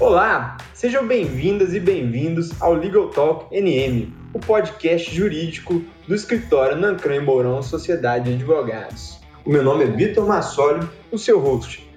Olá, sejam bem-vindas e bem-vindos ao Legal Talk NM, o podcast jurídico do escritório Nancran e Mourão Sociedade de Advogados. O meu nome é Vitor Massoli, o seu host.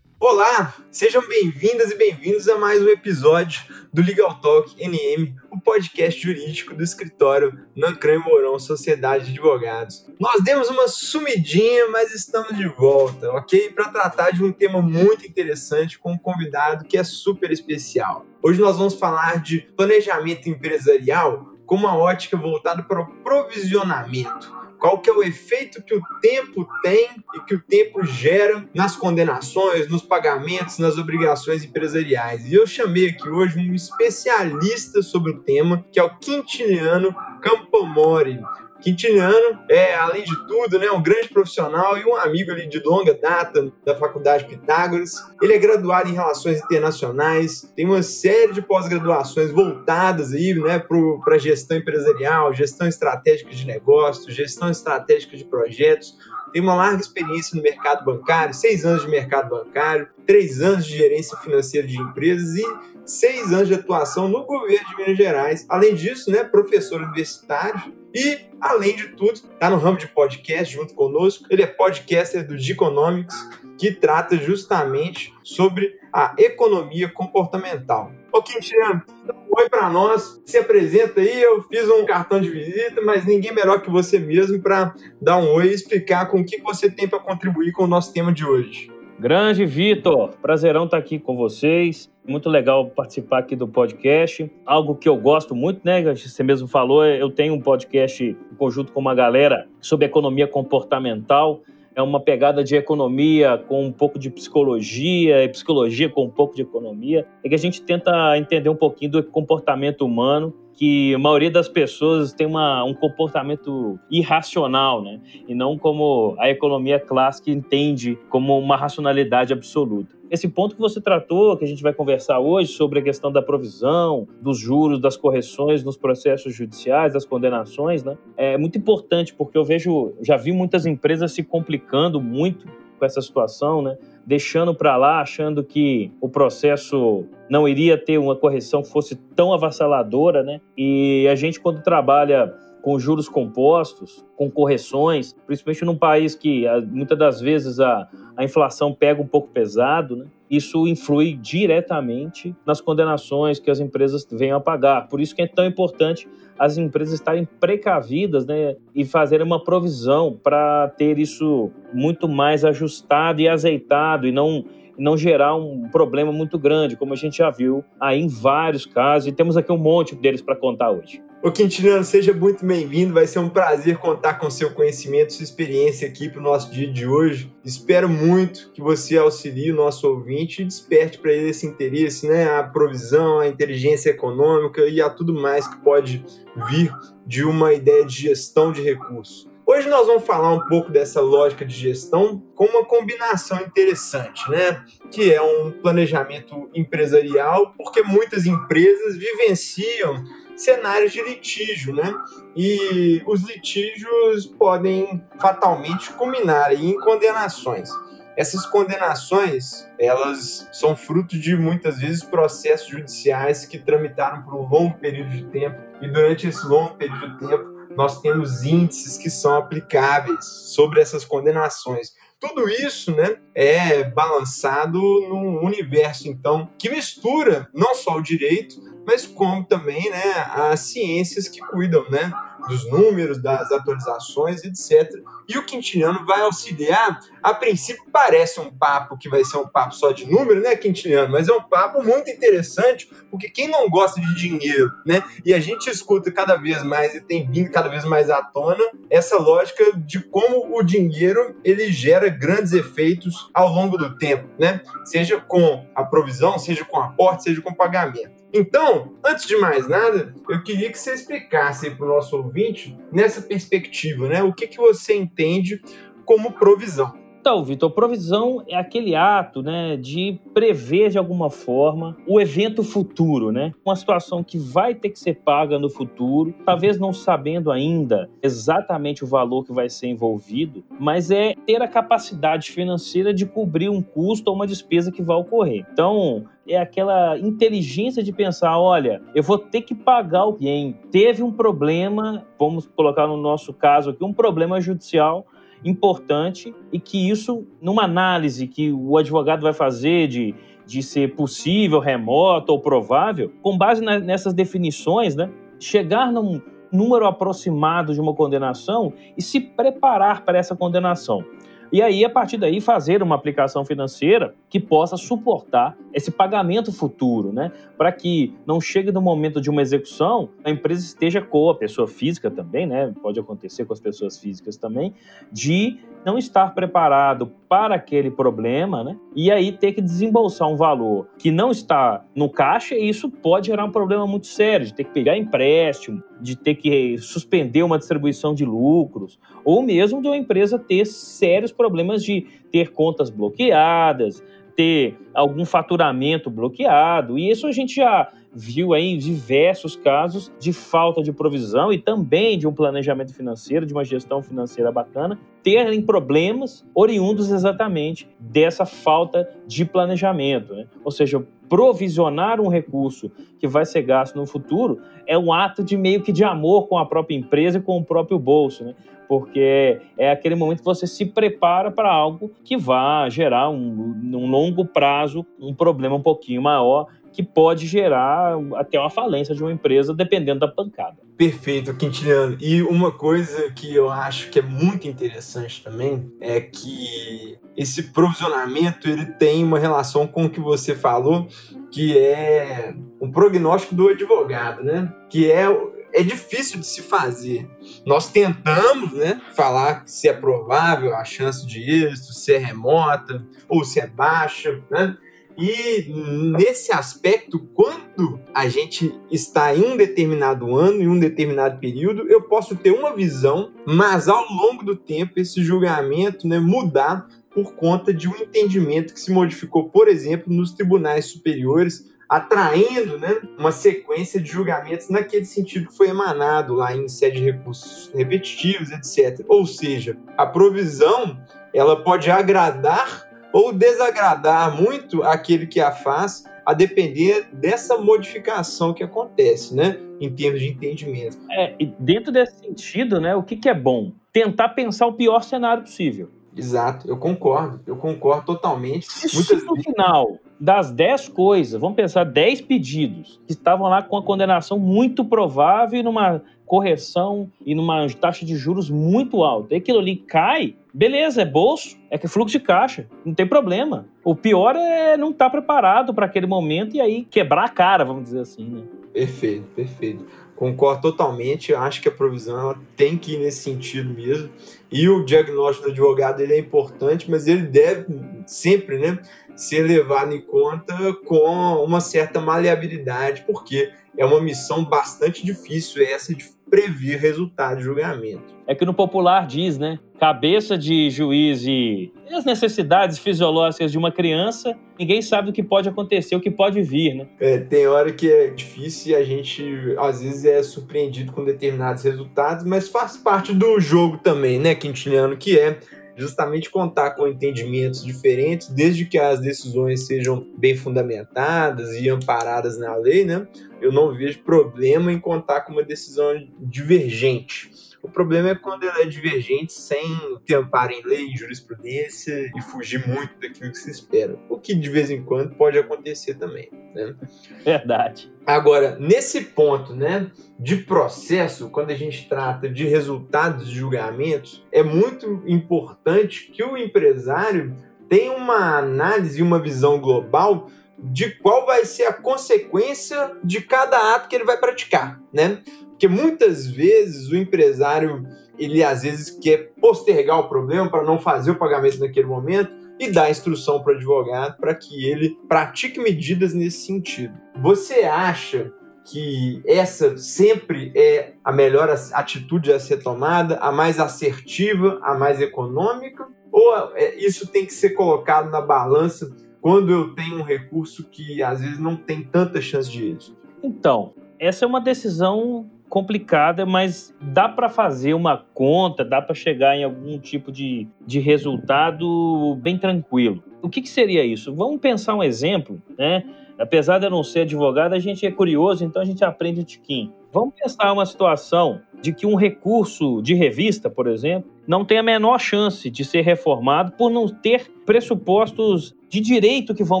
Olá, sejam bem-vindas e bem-vindos a mais um episódio do Legal Talk NM, o podcast jurídico do escritório Nancran Mourão Sociedade de Advogados. Nós demos uma sumidinha, mas estamos de volta, ok? Para tratar de um tema muito interessante com um convidado que é super especial. Hoje nós vamos falar de planejamento empresarial com uma ótica voltada para o provisionamento qual que é o efeito que o tempo tem e que o tempo gera nas condenações, nos pagamentos, nas obrigações empresariais. E eu chamei aqui hoje um especialista sobre o tema, que é o Quintiliano Campomori. Quintiliano é, além de tudo, né, um grande profissional e um amigo ali de longa data da Faculdade Pitágoras. Ele é graduado em Relações Internacionais, tem uma série de pós-graduações voltadas aí, né, para gestão empresarial, gestão estratégica de negócios, gestão estratégica de projetos, tem uma larga experiência no mercado bancário, seis anos de mercado bancário, três anos de gerência financeira de empresas e seis anos de atuação no governo de Minas Gerais. Além disso, né, professor universitário e, além de tudo, está no ramo de podcast junto conosco. Ele é podcaster do Diconomics, que trata justamente sobre a economia comportamental. Ô, um oi para nós, se apresenta aí. Eu fiz um cartão de visita, mas ninguém melhor que você mesmo para dar um oi e explicar com o que você tem para contribuir com o nosso tema de hoje. Grande Vitor, prazerão estar aqui com vocês. Muito legal participar aqui do podcast. Algo que eu gosto muito, né? Você mesmo falou, eu tenho um podcast em conjunto com uma galera sobre economia comportamental. É uma pegada de economia com um pouco de psicologia, e psicologia com um pouco de economia. É que a gente tenta entender um pouquinho do comportamento humano que a maioria das pessoas tem uma, um comportamento irracional, né? E não como a economia clássica entende como uma racionalidade absoluta. Esse ponto que você tratou, que a gente vai conversar hoje, sobre a questão da provisão, dos juros, das correções nos processos judiciais, das condenações, né? É muito importante, porque eu vejo, já vi muitas empresas se complicando muito com essa situação, né? deixando para lá, achando que o processo não iria ter uma correção que fosse tão avassaladora, né? E a gente, quando trabalha com juros compostos, com correções, principalmente num país que muitas das vezes a, a inflação pega um pouco pesado, né? Isso influi diretamente nas condenações que as empresas venham a pagar. Por isso que é tão importante as empresas estarem precavidas né, e fazerem uma provisão para ter isso muito mais ajustado e azeitado e não não gerar um problema muito grande, como a gente já viu aí em vários casos, e temos aqui um monte deles para contar hoje. Ô Quintiliano, seja muito bem-vindo. Vai ser um prazer contar com seu conhecimento, sua experiência aqui para o nosso dia de hoje. Espero muito que você auxilie o nosso ouvinte e desperte para ele esse interesse, né? A provisão, a inteligência econômica e a tudo mais que pode vir de uma ideia de gestão de recursos. Hoje nós vamos falar um pouco dessa lógica de gestão com uma combinação interessante, né? Que é um planejamento empresarial, porque muitas empresas vivenciam cenários de litígio, né? E os litígios podem fatalmente culminar em condenações. Essas condenações, elas são fruto de muitas vezes processos judiciais que tramitaram por um longo período de tempo e durante esse longo período de tempo nós temos índices que são aplicáveis sobre essas condenações. Tudo isso né, é balançado num universo, então, que mistura não só o direito, mas como também né, as ciências que cuidam né, dos números, das atualizações, etc. E o Quintiliano vai auxiliar. A princípio parece um papo que vai ser um papo só de número, né, Quintiliano? Mas é um papo muito interessante, porque quem não gosta de dinheiro, né? E a gente escuta cada vez mais e tem vindo cada vez mais à tona essa lógica de como o dinheiro ele gera grandes efeitos ao longo do tempo, né? Seja com a provisão, seja com aporte, seja com pagamento. Então, antes de mais nada, eu queria que você explicasse para o nosso ouvinte, nessa perspectiva, né, o que, que você entende como provisão. Então, Vitor, provisão é aquele ato né, de prever de alguma forma o evento futuro, né? Uma situação que vai ter que ser paga no futuro, talvez não sabendo ainda exatamente o valor que vai ser envolvido, mas é ter a capacidade financeira de cobrir um custo ou uma despesa que vai ocorrer. Então, é aquela inteligência de pensar, olha, eu vou ter que pagar alguém. Teve um problema, vamos colocar no nosso caso aqui, um problema judicial importante e que isso, numa análise que o advogado vai fazer de, de ser possível, remoto ou provável, com base na, nessas definições, né, chegar num número aproximado de uma condenação e se preparar para essa condenação. E aí, a partir daí, fazer uma aplicação financeira que possa suportar esse pagamento futuro, né? Para que não chegue no momento de uma execução, a empresa esteja com a pessoa física também, né? Pode acontecer com as pessoas físicas também, de não estar preparado para aquele problema, né? E aí ter que desembolsar um valor que não está no caixa, e isso pode gerar um problema muito sério, de ter que pegar empréstimo, de ter que suspender uma distribuição de lucros, ou mesmo de uma empresa ter sérios problemas de ter contas bloqueadas, ter algum faturamento bloqueado. E isso a gente já viu aí em diversos casos de falta de provisão e também de um planejamento financeiro, de uma gestão financeira bacana, terem problemas oriundos exatamente dessa falta de planejamento. Né? Ou seja, provisionar um recurso que vai ser gasto no futuro é um ato de meio que de amor com a própria empresa e com o próprio bolso, né? Porque é aquele momento que você se prepara para algo que vai gerar um, um longo prazo um problema um pouquinho maior que pode gerar até uma falência de uma empresa, dependendo da pancada. Perfeito, Quintiliano. E uma coisa que eu acho que é muito interessante também é que esse provisionamento ele tem uma relação com o que você falou, que é um prognóstico do advogado, né? Que é é difícil de se fazer. Nós tentamos, né, falar se é provável a chance de êxito, se é remota ou se é baixa, né? E nesse aspecto, quando a gente está em um determinado ano, em um determinado período, eu posso ter uma visão, mas ao longo do tempo esse julgamento né, mudar por conta de um entendimento que se modificou, por exemplo, nos tribunais superiores, atraindo né, uma sequência de julgamentos naquele sentido que foi emanado lá em sede de recursos repetitivos, etc. Ou seja, a provisão ela pode agradar ou desagradar muito aquele que a faz, a depender dessa modificação que acontece, né? Em termos de entendimento. É, e dentro desse sentido, né, o que, que é bom? Tentar pensar o pior cenário possível. Exato, eu concordo, eu concordo totalmente. Se Muitas no vezes... final das 10 coisas, vamos pensar 10 pedidos que estavam lá com a condenação muito provável e numa correção e numa taxa de juros muito alta. E aquilo ali cai, beleza, é bolso, é que fluxo de caixa, não tem problema. O pior é não estar tá preparado para aquele momento e aí quebrar a cara, vamos dizer assim, né? Perfeito, perfeito. Concordo totalmente. Acho que a provisão ela tem que ir nesse sentido mesmo. E o diagnóstico do advogado ele é importante, mas ele deve sempre né, ser levado em conta com uma certa maleabilidade, porque é uma missão bastante difícil essa de prever resultado de julgamento. É que no popular diz, né? Cabeça de juiz e as necessidades fisiológicas de uma criança, ninguém sabe o que pode acontecer, o que pode vir, né? É, tem hora que é difícil e a gente às vezes é surpreendido com determinados resultados, mas faz parte do jogo também, né, Quintiliano, que é justamente contar com entendimentos diferentes, desde que as decisões sejam bem fundamentadas e amparadas na lei, né? Eu não vejo problema em contar com uma decisão divergente. O problema é quando ela é divergente sem ter amparo em lei, jurisprudência e fugir muito daquilo que se espera. O que de vez em quando pode acontecer também. Né? Verdade. Agora, nesse ponto né, de processo, quando a gente trata de resultados de julgamentos, é muito importante que o empresário tenha uma análise e uma visão global de qual vai ser a consequência de cada ato que ele vai praticar, né? Porque muitas vezes o empresário, ele às vezes quer postergar o problema para não fazer o pagamento naquele momento e dar instrução para o advogado para que ele pratique medidas nesse sentido. Você acha que essa sempre é a melhor atitude a ser tomada, a mais assertiva, a mais econômica? Ou é, isso tem que ser colocado na balança quando eu tenho um recurso que às vezes não tem tanta chance de êxito? Então, essa é uma decisão complicada, mas dá para fazer uma conta, dá para chegar em algum tipo de, de resultado bem tranquilo. O que, que seria isso? Vamos pensar um exemplo, né? Apesar de eu não ser advogado, a gente é curioso, então a gente aprende o tiquinho. Vamos pensar uma situação de que um recurso de revista, por exemplo, não tem a menor chance de ser reformado por não ter pressupostos de direito que vão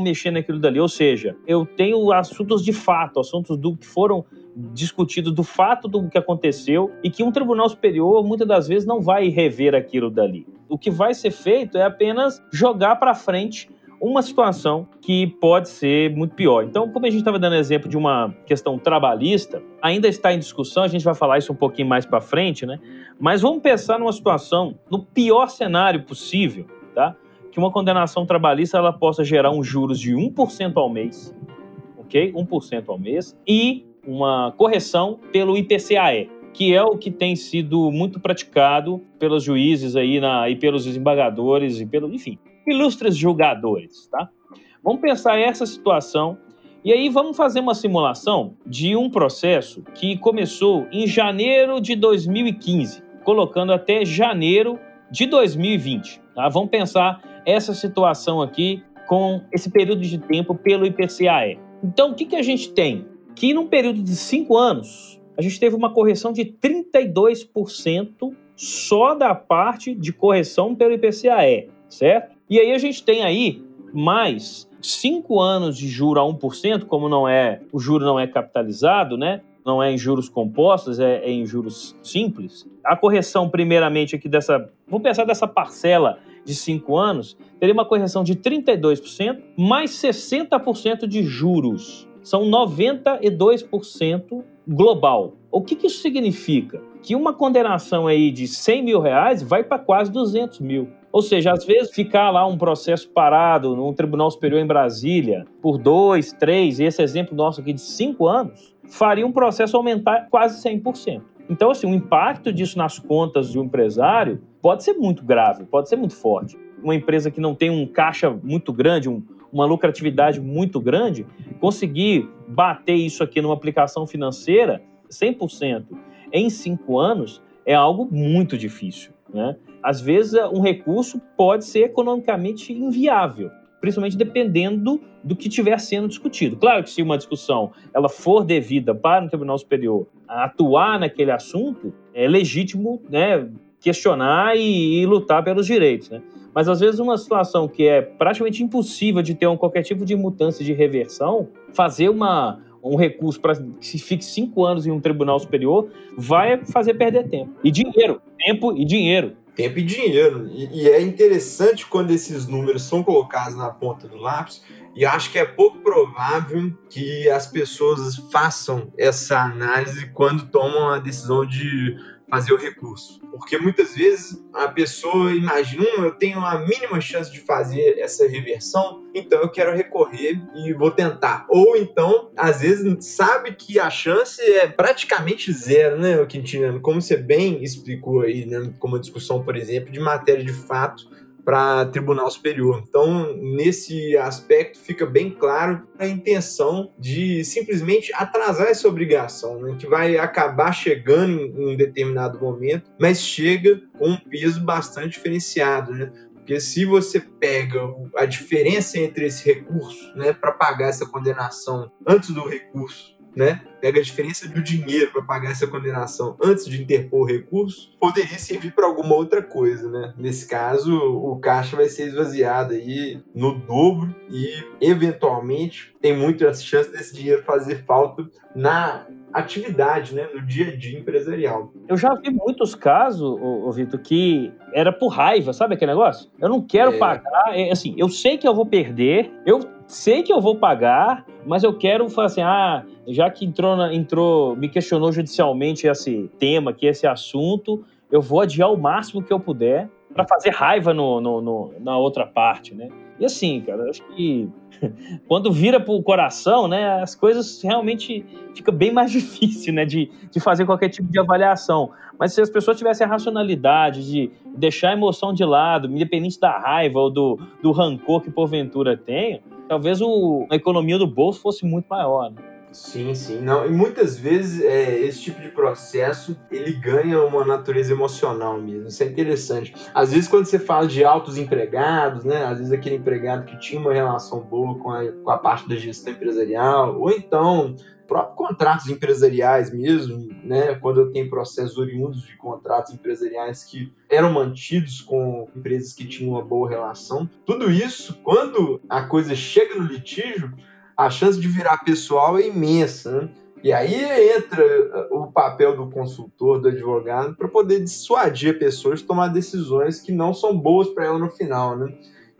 mexer naquilo dali. Ou seja, eu tenho assuntos de fato, assuntos do que foram discutidos do fato do que aconteceu e que um tribunal superior muitas das vezes não vai rever aquilo dali. O que vai ser feito é apenas jogar para frente uma situação que pode ser muito pior. Então, como a gente estava dando exemplo de uma questão trabalhista, ainda está em discussão, a gente vai falar isso um pouquinho mais para frente, né? Mas vamos pensar numa situação, no pior cenário possível, tá? Que uma condenação trabalhista ela possa gerar um juros de 1% ao mês, ok? 1% ao mês, e uma correção pelo IPCAE, que é o que tem sido muito praticado pelos juízes aí na, e pelos desembargadores e pelo, enfim, ilustres julgadores, tá? Vamos pensar essa situação e aí vamos fazer uma simulação de um processo que começou em janeiro de 2015, colocando até janeiro de 2020. Tá? Vamos pensar essa situação aqui com esse período de tempo pelo IPCAE. Então, o que, que a gente tem? Que num período de cinco anos, a gente teve uma correção de 32% só da parte de correção pelo IPCAE, certo? E aí a gente tem aí mais cinco anos de juro a 1%, como não é, o juro não é capitalizado, né? Não é em juros compostos, é, é em juros simples. A correção, primeiramente, aqui dessa. Vamos pensar dessa parcela de cinco anos, teria uma correção de 32%, mais 60% de juros. São 92% global. O que, que isso significa? Que uma condenação aí de 100 mil reais vai para quase 200 mil. Ou seja, às vezes ficar lá um processo parado num tribunal superior em Brasília por dois, três, esse exemplo nosso aqui de cinco anos, faria um processo aumentar quase 100%. Então, assim, o impacto disso nas contas do empresário pode ser muito grave, pode ser muito forte. Uma empresa que não tem um caixa muito grande, um, uma lucratividade muito grande, conseguir bater isso aqui numa aplicação financeira 100% em cinco anos é algo muito difícil. Né? Às vezes, um recurso pode ser economicamente inviável, principalmente dependendo do que estiver sendo discutido. Claro que se uma discussão ela for devida para um tribunal superior atuar naquele assunto, é legítimo né, questionar e, e lutar pelos direitos. Né? Mas às vezes uma situação que é praticamente impossível de ter um, qualquer tipo de mudança de reversão, fazer uma, um recurso para que se fique cinco anos em um tribunal superior, vai fazer perder tempo. E dinheiro. Tempo e dinheiro. Tempo e dinheiro. E, e é interessante quando esses números são colocados na ponta do lápis, e acho que é pouco provável que as pessoas façam essa análise quando tomam a decisão de fazer o recurso. Porque muitas vezes a pessoa imagina, hum, eu tenho a mínima chance de fazer essa reversão, então eu quero recorrer e vou tentar. Ou então, às vezes, sabe que a chance é praticamente zero, né, Quintino? Como você bem explicou aí, né, como a discussão, por exemplo, de matéria de fato para Tribunal Superior. Então, nesse aspecto, fica bem claro a intenção de simplesmente atrasar essa obrigação, né, que vai acabar chegando em um determinado momento, mas chega com um peso bastante diferenciado. Né? Porque se você pega a diferença entre esse recurso né, para pagar essa condenação antes do recurso né, pega a diferença do dinheiro para pagar essa condenação antes de interpor o recurso, poderia servir para alguma outra coisa, né? Nesse caso, o caixa vai ser esvaziado aí no dobro e, eventualmente, tem muita chance desse dinheiro fazer falta na atividade, né, no dia a dia empresarial. Eu já vi muitos casos, ô, ô Vitor, que era por raiva, sabe aquele negócio? Eu não quero é. pagar, é, assim, eu sei que eu vou perder, eu sei que eu vou pagar, mas eu quero falar assim, ah, já que entrou, na, entrou, me questionou judicialmente esse tema aqui, esse assunto, eu vou adiar o máximo que eu puder para fazer raiva no, no, no, na outra parte, né? E assim, cara, acho que quando vira pro coração, né, as coisas realmente fica bem mais difícil, né, de, de fazer qualquer tipo de avaliação. Mas se as pessoas tivessem a racionalidade de deixar a emoção de lado, independente da raiva ou do, do rancor que porventura tenha, talvez o, a economia do bolso fosse muito maior. Né? Sim, sim. Não, e muitas vezes é, esse tipo de processo ele ganha uma natureza emocional mesmo. Isso é interessante. Às vezes, quando você fala de altos empregados, né? Às vezes aquele empregado que tinha uma relação boa com a, com a parte da gestão empresarial, ou então próprios contratos empresariais mesmo, né? Quando eu tenho processos oriundos de contratos empresariais que eram mantidos com empresas que tinham uma boa relação. Tudo isso, quando a coisa chega no litígio, a chance de virar pessoal é imensa. Né? E aí entra uh, o papel do consultor, do advogado, para poder dissuadir a pessoa de tomar decisões que não são boas para ela no final. Né?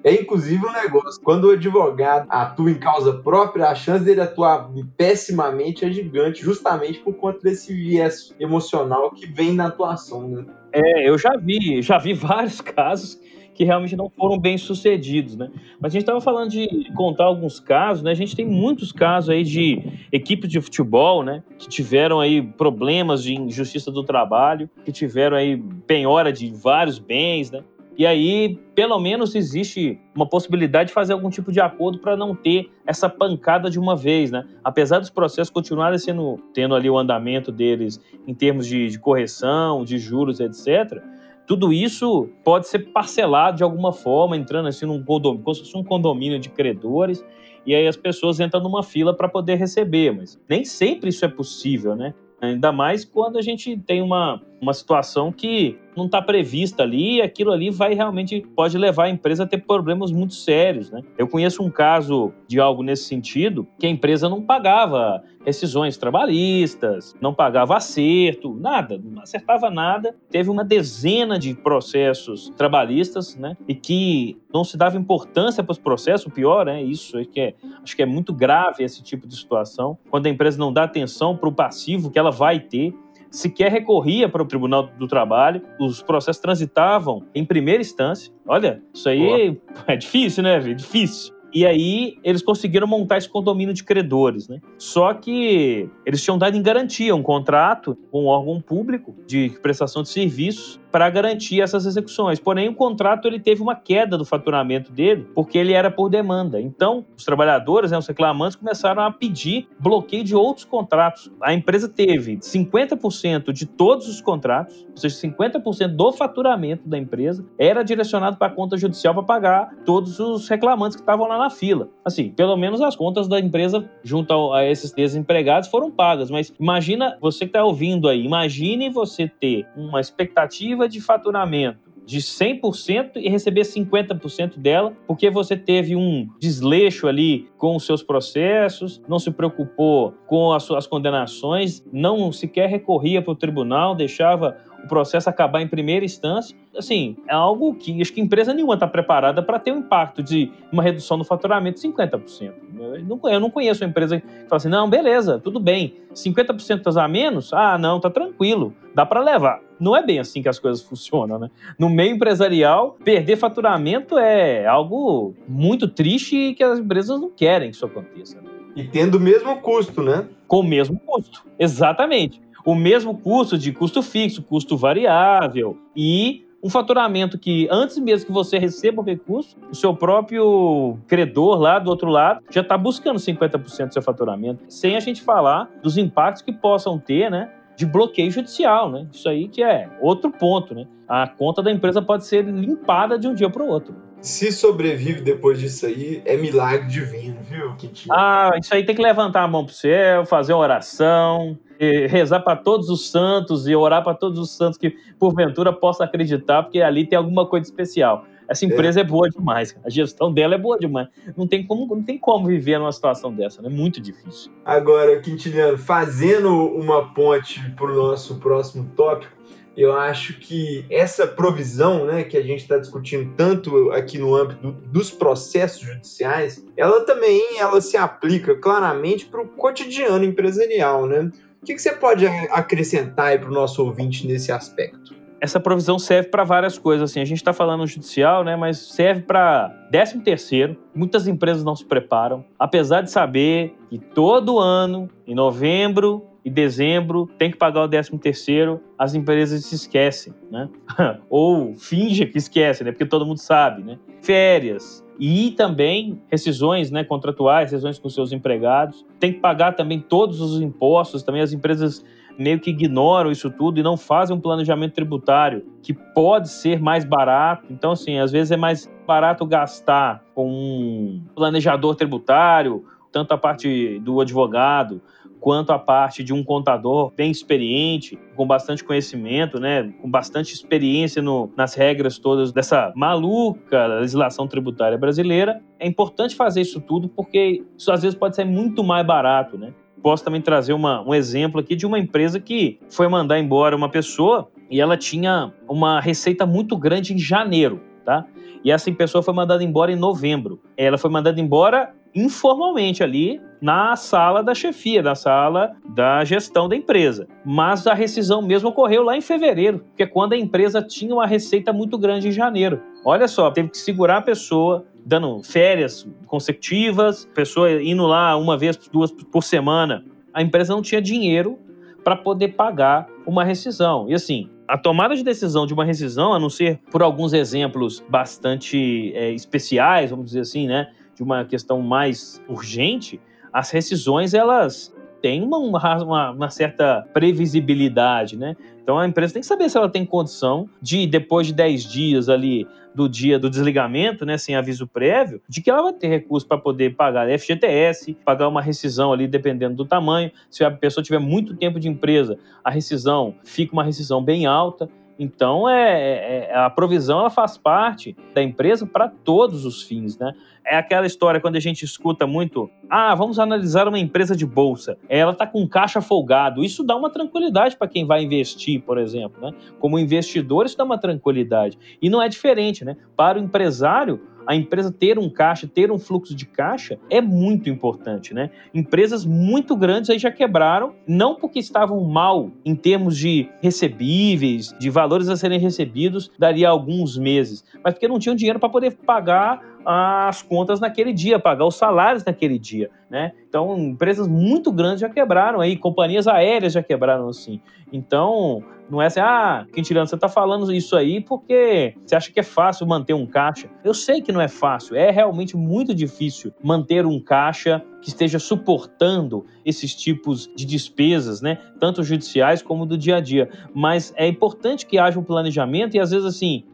É inclusive um negócio. Quando o advogado atua em causa própria, a chance dele atuar pessimamente é gigante, justamente por conta desse viés emocional que vem na atuação. Né? É, eu já vi, já vi vários casos que realmente não foram bem sucedidos, né? Mas a gente estava falando de contar alguns casos, né? A gente tem muitos casos aí de equipes de futebol, né? Que tiveram aí problemas de injustiça do trabalho, que tiveram aí penhora de vários bens, né? E aí, pelo menos, existe uma possibilidade de fazer algum tipo de acordo para não ter essa pancada de uma vez, né? Apesar dos processos continuarem sendo, tendo ali o andamento deles em termos de, de correção, de juros, etc., tudo isso pode ser parcelado de alguma forma, entrando assim num condomínio, como se fosse um condomínio de credores, e aí as pessoas entram numa fila para poder receber, mas nem sempre isso é possível, né? Ainda mais quando a gente tem uma, uma situação que não está prevista ali e aquilo ali vai realmente pode levar a empresa a ter problemas muito sérios, né? Eu conheço um caso de algo nesse sentido que a empresa não pagava rescisões trabalhistas, não pagava acerto, nada, não acertava nada. Teve uma dezena de processos trabalhistas, né? E que não se dava importância para os processos, pior, né? Isso é que é, acho que é muito grave esse tipo de situação, quando a empresa não dá atenção para o passivo que ela vai ter sequer recorria para o Tribunal do Trabalho, os processos transitavam em primeira instância. Olha, isso aí é difícil, né, É difícil. E aí eles conseguiram montar esse condomínio de credores, né? Só que eles tinham dado em garantia um contrato com um órgão público de prestação de serviços para garantir essas execuções. Porém, o contrato ele teve uma queda do faturamento dele porque ele era por demanda. Então, os trabalhadores, né, os reclamantes, começaram a pedir bloqueio de outros contratos. A empresa teve 50% de todos os contratos, ou seja, 50% do faturamento da empresa era direcionado para a conta judicial para pagar todos os reclamantes que estavam lá na fila. Assim, pelo menos as contas da empresa junto a esses desempregados foram pagas. Mas imagina você que está ouvindo aí, imagine você ter uma expectativa de faturamento de 100% e receber 50% dela, porque você teve um desleixo ali com os seus processos, não se preocupou com as suas condenações, não sequer recorria para o tribunal, deixava o processo acabar em primeira instância. Assim, é algo que acho que empresa nenhuma está preparada para ter um impacto de uma redução no faturamento de 50%. Eu não, eu não conheço uma empresa que fala assim, não, beleza, tudo bem, 50% a menos? Ah, não, tá tranquilo, dá para levar. Não é bem assim que as coisas funcionam, né? No meio empresarial, perder faturamento é algo muito triste e que as empresas não querem que isso aconteça. Né? E tendo o mesmo custo, né? Com o mesmo custo, exatamente o mesmo custo de custo fixo, custo variável e um faturamento que, antes mesmo que você receba o recurso, o seu próprio credor lá do outro lado já está buscando 50% do seu faturamento, sem a gente falar dos impactos que possam ter, né? De bloqueio judicial, né? Isso aí que é outro ponto, né? A conta da empresa pode ser limpada de um dia para o outro se sobrevive depois disso aí, é milagre divino, viu, Quintino? Ah, isso aí tem que levantar a mão pro céu, fazer uma oração, rezar para todos os santos e orar para todos os santos que porventura possa acreditar, porque ali tem alguma coisa especial. Essa empresa é, é boa demais, a gestão dela é boa demais. Não tem como, não tem como viver numa situação dessa, é né? muito difícil. Agora, Quintiliano, fazendo uma ponte para o nosso próximo tópico, eu acho que essa provisão, né, que a gente está discutindo tanto aqui no âmbito dos processos judiciais, ela também ela se aplica claramente para o cotidiano empresarial, né? O que, que você pode acrescentar para o nosso ouvinte nesse aspecto? Essa provisão serve para várias coisas. Assim, a gente está falando judicial, né, mas serve para 13 terceiro. Muitas empresas não se preparam, apesar de saber que todo ano, em novembro e dezembro, tem que pagar o 13 terceiro, as empresas se esquecem, né? Ou fingem que esquecem, né? Porque todo mundo sabe, né? Férias, e também rescisões né, contratuais, rescisões com seus empregados. Tem que pagar também todos os impostos, também as empresas meio que ignoram isso tudo e não fazem um planejamento tributário que pode ser mais barato. Então, assim, às vezes é mais barato gastar com um planejador tributário, tanto a parte do advogado quanto a parte de um contador bem experiente, com bastante conhecimento, né, com bastante experiência no, nas regras todas dessa maluca legislação tributária brasileira. É importante fazer isso tudo porque isso às vezes pode ser muito mais barato, né? Posso também trazer uma, um exemplo aqui de uma empresa que foi mandar embora uma pessoa e ela tinha uma receita muito grande em janeiro, tá? E essa pessoa foi mandada embora em novembro. Ela foi mandada embora informalmente ali na sala da chefia, na sala da gestão da empresa. Mas a rescisão mesmo ocorreu lá em fevereiro, que é quando a empresa tinha uma receita muito grande em janeiro. Olha só, teve que segurar a pessoa, dando férias consecutivas, pessoa indo lá uma vez, duas por semana. A empresa não tinha dinheiro para poder pagar uma rescisão. E assim, a tomada de decisão de uma rescisão, a não ser por alguns exemplos bastante é, especiais, vamos dizer assim, né, de uma questão mais urgente, as rescisões elas têm uma, uma, uma, certa previsibilidade, né? Então a empresa tem que saber se ela tem condição de, depois de 10 dias ali do dia do desligamento, né, sem aviso prévio, de que ela vai ter recurso para poder pagar FGTS, pagar uma rescisão ali dependendo do tamanho. Se a pessoa tiver muito tempo de empresa, a rescisão fica uma rescisão bem alta. Então, é, é, é, a provisão ela faz parte da empresa para todos os fins, né? É aquela história quando a gente escuta muito, ah, vamos analisar uma empresa de bolsa, ela está com caixa folgado. Isso dá uma tranquilidade para quem vai investir, por exemplo, né? Como investidor, isso dá uma tranquilidade. E não é diferente, né? Para o empresário, a empresa ter um caixa, ter um fluxo de caixa é muito importante, né? Empresas muito grandes aí já quebraram, não porque estavam mal em termos de recebíveis, de valores a serem recebidos daria alguns meses, mas porque não tinham dinheiro para poder pagar as contas naquele dia, pagar os salários naquele dia, né? Então, empresas muito grandes já quebraram aí, companhias aéreas já quebraram assim. Então, não é assim, ah, Quintiliano, você está falando isso aí porque você acha que é fácil manter um caixa. Eu sei que não é fácil, é realmente muito difícil manter um caixa que esteja suportando esses tipos de despesas, né? Tanto judiciais como do dia a dia. Mas é importante que haja um planejamento e às vezes assim,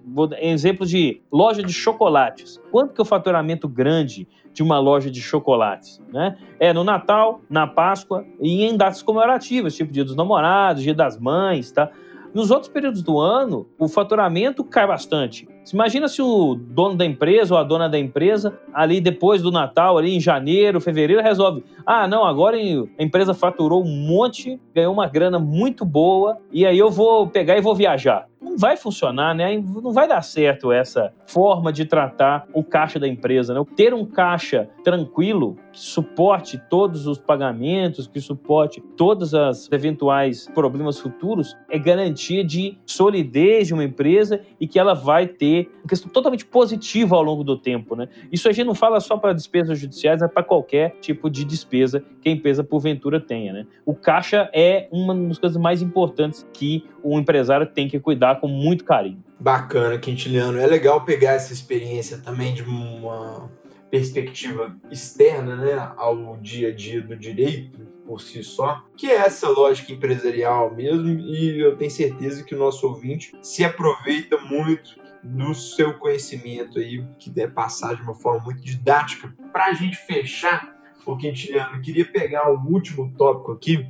exemplo de loja de chocolates. Quanto que é o faturamento grande de uma loja de chocolates, né? É no Natal, na Páscoa e em datas comemorativas, tipo Dia dos Namorados, Dia das Mães, tá? Nos outros períodos do ano, o faturamento cai bastante. Imagina se o dono da empresa ou a dona da empresa, ali depois do Natal, ali em janeiro, fevereiro, resolve: ah, não, agora a empresa faturou um monte, ganhou uma grana muito boa, e aí eu vou pegar e vou viajar não vai funcionar, né? Não vai dar certo essa forma de tratar o caixa da empresa, né? Ter um caixa tranquilo que suporte todos os pagamentos, que suporte todos os eventuais problemas futuros, é garantia de solidez de uma empresa e que ela vai ter uma questão totalmente positiva ao longo do tempo, né? Isso a gente não fala só para despesas judiciais, é para qualquer tipo de despesa que a empresa porventura tenha, né? O caixa é uma das coisas mais importantes que o empresário tem que cuidar com muito carinho. Bacana, Quintiliano. É legal pegar essa experiência também de uma perspectiva externa né, ao dia a dia do direito por si só, que é essa lógica empresarial mesmo, e eu tenho certeza que o nosso ouvinte se aproveita muito do seu conhecimento aí, que deve passar de uma forma muito didática. Para a gente fechar, o Quintiliano, queria pegar um último tópico aqui,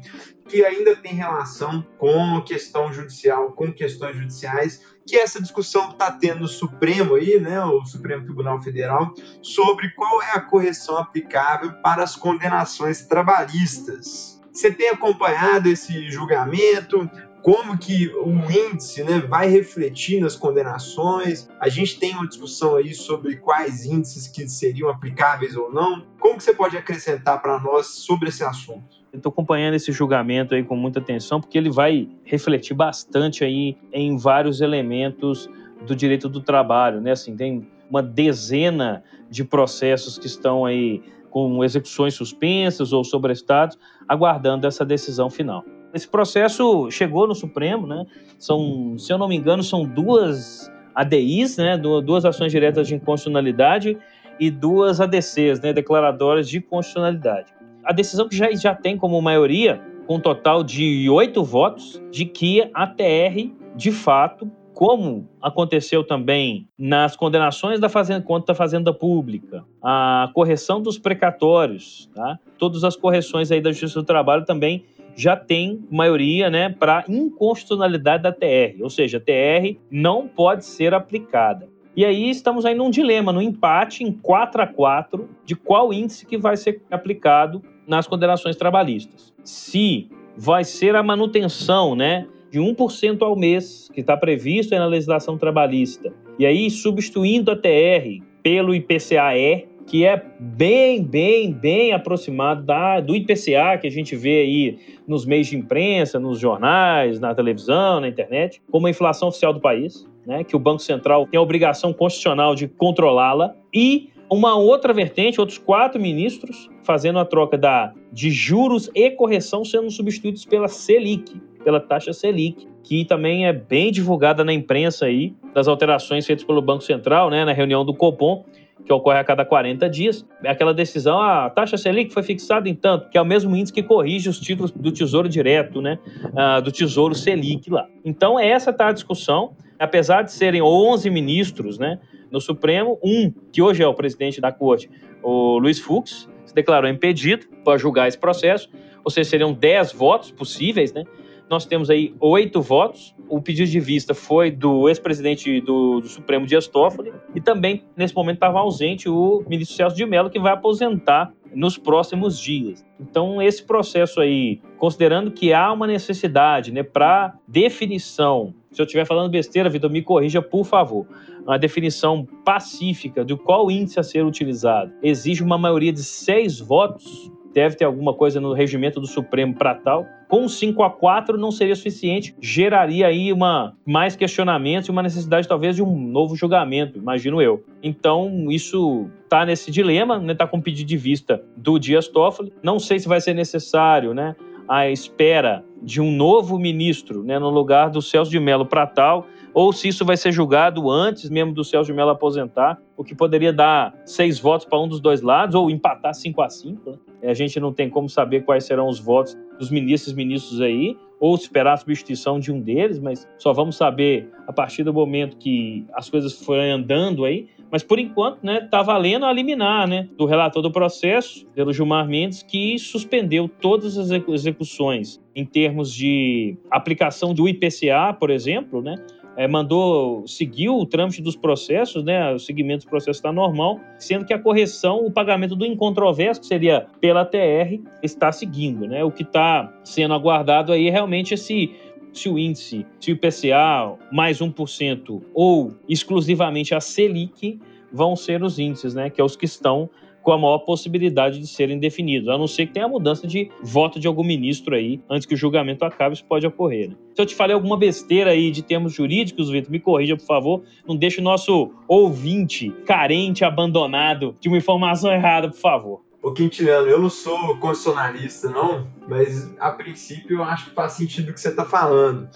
que ainda tem relação com a questão judicial, com questões judiciais, que essa discussão está tendo no Supremo aí, né, o Supremo Tribunal Federal, sobre qual é a correção aplicável para as condenações trabalhistas. Você tem acompanhado esse julgamento? Como que o índice né, vai refletir nas condenações. A gente tem uma discussão aí sobre quais índices que seriam aplicáveis ou não. Como que você pode acrescentar para nós sobre esse assunto? Estou acompanhando esse julgamento aí com muita atenção, porque ele vai refletir bastante aí em vários elementos do direito do trabalho, né? Assim, tem uma dezena de processos que estão aí com execuções suspensas ou sobrestados, aguardando essa decisão final. Esse processo chegou no Supremo, né? São, se eu não me engano, são duas ADIs, né? Duas ações diretas de inconstitucionalidade e duas ADCs, né? Declaratórias de constitucionalidade. A decisão que já, já tem como maioria, com um total de oito votos, de que a TR, de fato, como aconteceu também nas condenações da fazenda, contra a fazenda pública, a correção dos precatórios, tá? todas as correções aí da Justiça do Trabalho também já tem maioria né, para inconstitucionalidade da TR, ou seja, a TR não pode ser aplicada. E aí estamos aí num dilema, num empate em 4 a 4 de qual índice que vai ser aplicado nas condenações trabalhistas. Se vai ser a manutenção, né, de 1% ao mês, que está previsto na legislação trabalhista, e aí substituindo a TR pelo IPCAE, que é bem, bem, bem aproximado da, do IPCA que a gente vê aí nos meios de imprensa, nos jornais, na televisão, na internet, como a inflação oficial do país, né, que o Banco Central tem a obrigação constitucional de controlá-la, e uma outra vertente, outros quatro ministros fazendo a troca da, de juros e correção sendo substituídos pela Selic, pela taxa Selic, que também é bem divulgada na imprensa aí, das alterações feitas pelo Banco Central, né, na reunião do Copom, que ocorre a cada 40 dias. Aquela decisão, a taxa Selic foi fixada em tanto, que é o mesmo índice que corrige os títulos do Tesouro Direto, né, uh, do Tesouro Selic lá. Então, essa tá a discussão, apesar de serem 11 ministros, né, no Supremo, um, que hoje é o presidente da corte, o Luiz Fux, se declarou impedido para julgar esse processo, ou seja, seriam 10 votos possíveis, né? Nós temos aí oito votos. O pedido de vista foi do ex-presidente do, do, Supremo Dias Toffoli e também, nesse momento, estava ausente o ministro Celso de Mello, que vai aposentar nos próximos dias. Então, esse processo aí, considerando que há uma necessidade né, para definição, se eu estiver falando besteira, Vitor, me corrija, por favor, uma definição pacífica de qual índice a ser utilizado, exige uma maioria de seis votos deve ter alguma coisa no regimento do Supremo para tal. Com 5 a 4 não seria suficiente, geraria aí uma mais questionamentos e uma necessidade talvez de um novo julgamento, imagino eu. Então, isso está nesse dilema, né? Tá com pedido de vista do Dias Toffoli. Não sei se vai ser necessário, né, a espera de um novo ministro, né, no lugar do Celso de Mello para tal ou se isso vai ser julgado antes mesmo do Celso de Mello aposentar, o que poderia dar seis votos para um dos dois lados, ou empatar 5 a 5 né? A gente não tem como saber quais serão os votos dos ministros ministros aí, ou esperar a substituição de um deles, mas só vamos saber a partir do momento que as coisas forem andando aí. Mas por enquanto, né, tá valendo a liminar, né, do relator do processo, pelo Gilmar Mendes, que suspendeu todas as execuções em termos de aplicação do IPCA, por exemplo, né, é, mandou, seguiu o trâmite dos processos, né? O seguimento dos processos está normal, sendo que a correção, o pagamento do incontroverso, que seria pela TR, está seguindo, né? O que está sendo aguardado aí é realmente esse se o índice, se o IPCA mais 1% ou exclusivamente a Selic vão ser os índices, né? Que é os que estão com a maior possibilidade de serem definidos, a não ser que tenha a mudança de voto de algum ministro aí, antes que o julgamento acabe, isso pode ocorrer. Né? Se eu te falei alguma besteira aí de termos jurídicos, Vitor, me corrija, por favor, não deixe o nosso ouvinte carente, abandonado, de uma informação errada, por favor. Ô Quintiliano, eu não sou constitucionalista, não, mas a princípio eu acho que faz sentido o que você está falando.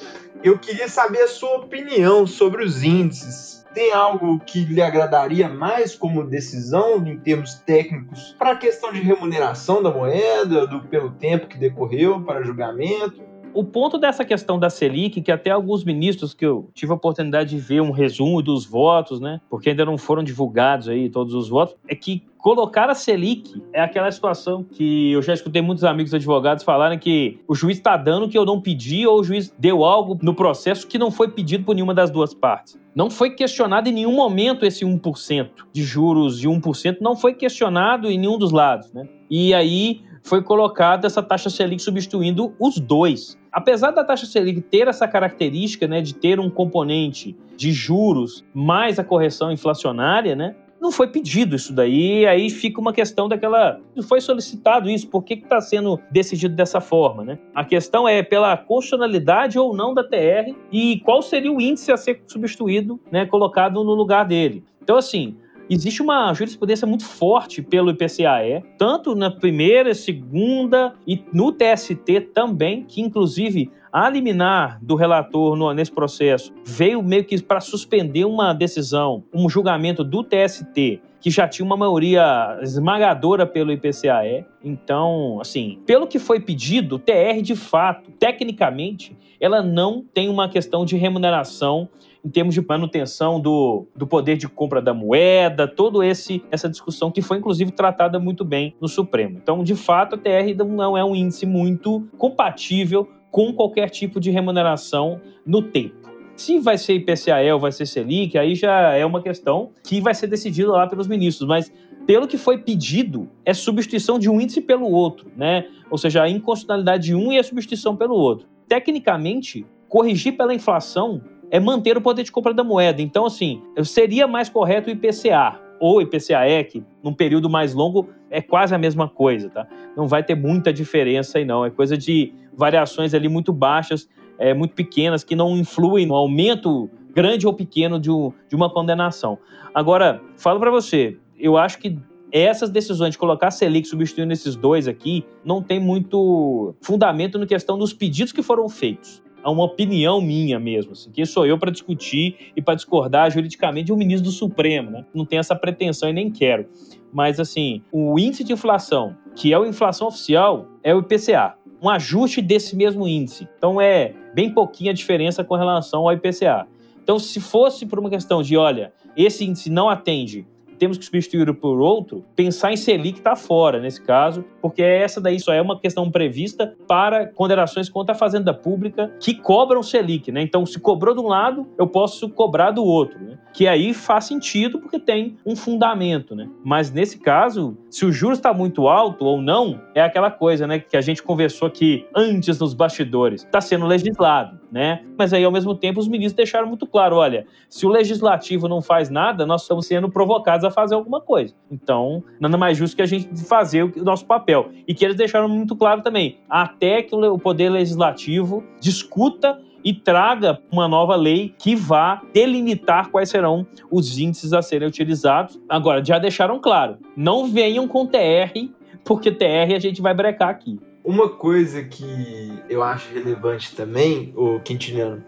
Eu queria saber a sua opinião sobre os índices tem algo que lhe agradaria mais como decisão em termos técnicos para a questão de remuneração da moeda, do, pelo tempo que decorreu para julgamento? O ponto dessa questão da Selic, que até alguns ministros que eu tive a oportunidade de ver um resumo dos votos, né, porque ainda não foram divulgados aí todos os votos, é que Colocar a Selic é aquela situação que eu já escutei muitos amigos advogados falarem que o juiz está dando que eu não pedi ou o juiz deu algo no processo que não foi pedido por nenhuma das duas partes. Não foi questionado em nenhum momento esse 1% de juros de 1%, não foi questionado em nenhum dos lados. Né? E aí foi colocada essa taxa Selic substituindo os dois. Apesar da taxa Selic ter essa característica, né, de ter um componente de juros mais a correção inflacionária, né, não foi pedido isso daí, aí fica uma questão daquela. Não foi solicitado isso, por que está sendo decidido dessa forma, né? A questão é pela constitucionalidade ou não da TR e qual seria o índice a ser substituído, né, colocado no lugar dele. Então, assim, existe uma jurisprudência muito forte pelo IPCAE, tanto na primeira, segunda e no TST também, que inclusive a liminar do relator no, nesse processo veio meio que para suspender uma decisão, um julgamento do TST que já tinha uma maioria esmagadora pelo IPCAE. Então, assim, pelo que foi pedido, TR, de fato, tecnicamente, ela não tem uma questão de remuneração em termos de manutenção do, do poder de compra da moeda, todo esse essa discussão que foi inclusive tratada muito bem no Supremo. Então, de fato, a TR não é um índice muito compatível com qualquer tipo de remuneração no tempo. Se vai ser IPCA ou vai ser Selic, aí já é uma questão que vai ser decidida lá pelos ministros, mas pelo que foi pedido, é substituição de um índice pelo outro, né? Ou seja, a inconstitucionalidade de um e a substituição pelo outro. Tecnicamente, corrigir pela inflação é manter o poder de compra da moeda. Então, assim, seria mais correto o IPCA ou IPCAE, que num período mais longo é quase a mesma coisa, tá? Não vai ter muita diferença aí não, é coisa de variações ali muito baixas, é, muito pequenas, que não influem no aumento grande ou pequeno de, um, de uma condenação. Agora, falo para você, eu acho que essas decisões de colocar a Selic substituindo esses dois aqui não tem muito fundamento na questão dos pedidos que foram feitos a uma opinião minha mesmo. Assim. Sou eu para discutir e para discordar juridicamente de um ministro do Supremo? Né? Não tenho essa pretensão e nem quero. Mas, assim, o índice de inflação, que é a inflação oficial, é o IPCA. Um ajuste desse mesmo índice. Então, é bem pouquinha diferença com relação ao IPCA. Então, se fosse por uma questão de, olha, esse índice não atende temos que substituir por outro, pensar em Selic está fora nesse caso, porque essa daí só é uma questão prevista para condenações contra a fazenda pública que cobram Selic, né? Então, se cobrou de um lado, eu posso cobrar do outro, né? Que aí faz sentido porque tem um fundamento, né? Mas nesse caso, se o juros está muito alto ou não, é aquela coisa, né? Que a gente conversou aqui antes nos bastidores. Está sendo legislado, né? Mas aí, ao mesmo tempo, os ministros deixaram muito claro: olha, se o legislativo não faz nada, nós estamos sendo provocados a fazer alguma coisa. Então, nada mais justo que a gente fazer o nosso papel. E que eles deixaram muito claro também, até que o poder legislativo discuta e traga uma nova lei que vá delimitar quais serão os índices a serem utilizados. Agora, já deixaram claro, não venham com TR, porque TR a gente vai brecar aqui. Uma coisa que eu acho relevante também, o Quintiliano,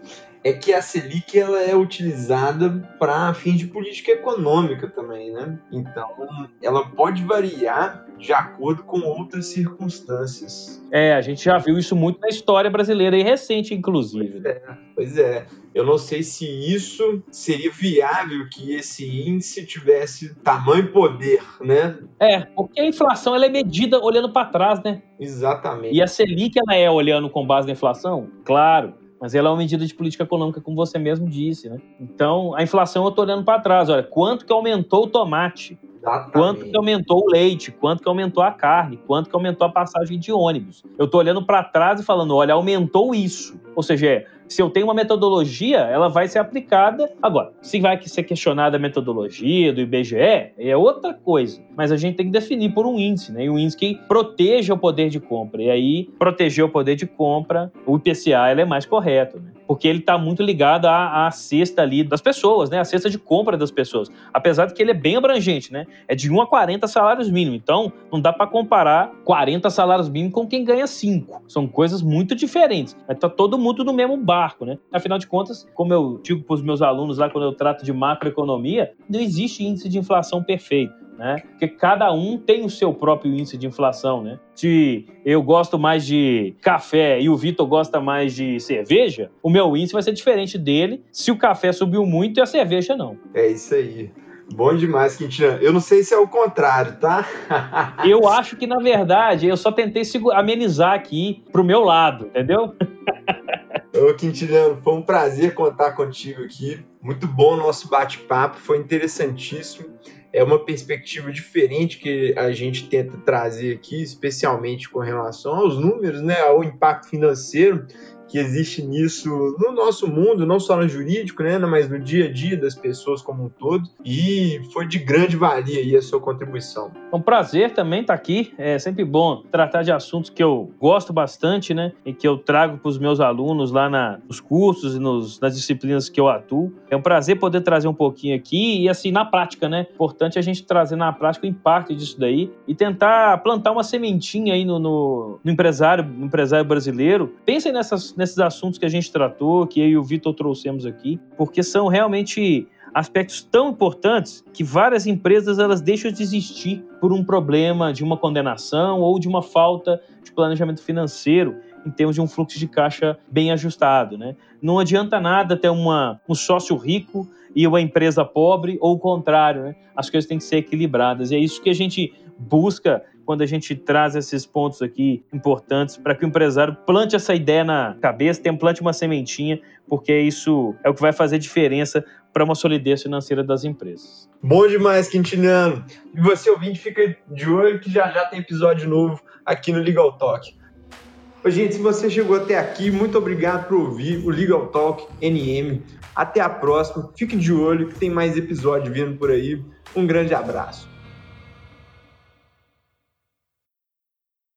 é que a Selic ela é utilizada para fins de política econômica também, né? Então, ela pode variar de acordo com outras circunstâncias. É, a gente já viu isso muito na história brasileira e recente, inclusive. Pois é, pois é. Eu não sei se isso seria viável que esse índice tivesse tamanho e poder, né? É, porque a inflação ela é medida olhando para trás, né? Exatamente. E a Selic ela é olhando com base na inflação? Claro. Mas ela é uma medida de política econômica, como você mesmo disse, né? Então, a inflação eu estou olhando para trás. Olha, quanto que aumentou o tomate? Exatamente. Quanto que aumentou o leite? Quanto que aumentou a carne? Quanto que aumentou a passagem de ônibus? Eu estou olhando para trás e falando, olha, aumentou isso. Ou seja, é, se eu tenho uma metodologia, ela vai ser aplicada. Agora, se vai ser questionada a metodologia do IBGE, é outra coisa. Mas a gente tem que definir por um índice, né? E um índice que proteja o poder de compra. E aí, proteger o poder de compra, o IPCA ele é mais correto, né? Porque ele está muito ligado à, à cesta ali das pessoas, né? A cesta de compra das pessoas. Apesar de que ele é bem abrangente, né? É de 1 a 40 salários mínimos. Então, não dá para comparar 40 salários mínimos com quem ganha 5. São coisas muito diferentes. Está todo mundo no mesmo bar barco, né? Afinal de contas, como eu digo para os meus alunos lá quando eu trato de macroeconomia, não existe índice de inflação perfeito. Né? Porque cada um tem o seu próprio índice de inflação, né? Se eu gosto mais de café e o Vitor gosta mais de cerveja, o meu índice vai ser diferente dele se o café subiu muito e a cerveja não. É isso aí. Bom demais, Quintina. Eu não sei se é o contrário, tá? eu acho que, na verdade, eu só tentei amenizar aqui pro meu lado, entendeu? Ô, Quintiliano, foi um prazer contar contigo aqui. Muito bom o nosso bate-papo, foi interessantíssimo. É uma perspectiva diferente que a gente tenta trazer aqui, especialmente com relação aos números, né, ao impacto financeiro que existe nisso no nosso mundo, não só no jurídico, né, mas no dia a dia das pessoas como um todo. E foi de grande valia aí a sua contribuição. É um prazer também estar aqui. É sempre bom tratar de assuntos que eu gosto bastante, né, e que eu trago para os meus alunos lá na, nos cursos e nos, nas disciplinas que eu atuo. É um prazer poder trazer um pouquinho aqui e assim na prática, né? Importante a gente trazer na prática o impacto disso daí e tentar plantar uma sementinha aí no, no, no empresário, no empresário brasileiro. Pensem nessas, nesses assuntos que a gente tratou, que eu e o Vitor trouxemos aqui, porque são realmente aspectos tão importantes que várias empresas elas deixam de existir por um problema de uma condenação ou de uma falta de planejamento financeiro em termos de um fluxo de caixa bem ajustado. Né? Não adianta nada ter uma, um sócio rico e uma empresa pobre, ou o contrário. Né? As coisas têm que ser equilibradas. E é isso que a gente busca quando a gente traz esses pontos aqui importantes para que o empresário plante essa ideia na cabeça, tem, plante uma sementinha, porque isso é o que vai fazer diferença para uma solidez financeira das empresas. Bom demais, Quintiliano. E você, ouvinte, fica de olho que já já tem episódio novo aqui no Legal Talk. Gente, se você chegou até aqui, muito obrigado por ouvir o Legal Talk NM. Até a próxima. Fique de olho que tem mais episódio vindo por aí. Um grande abraço.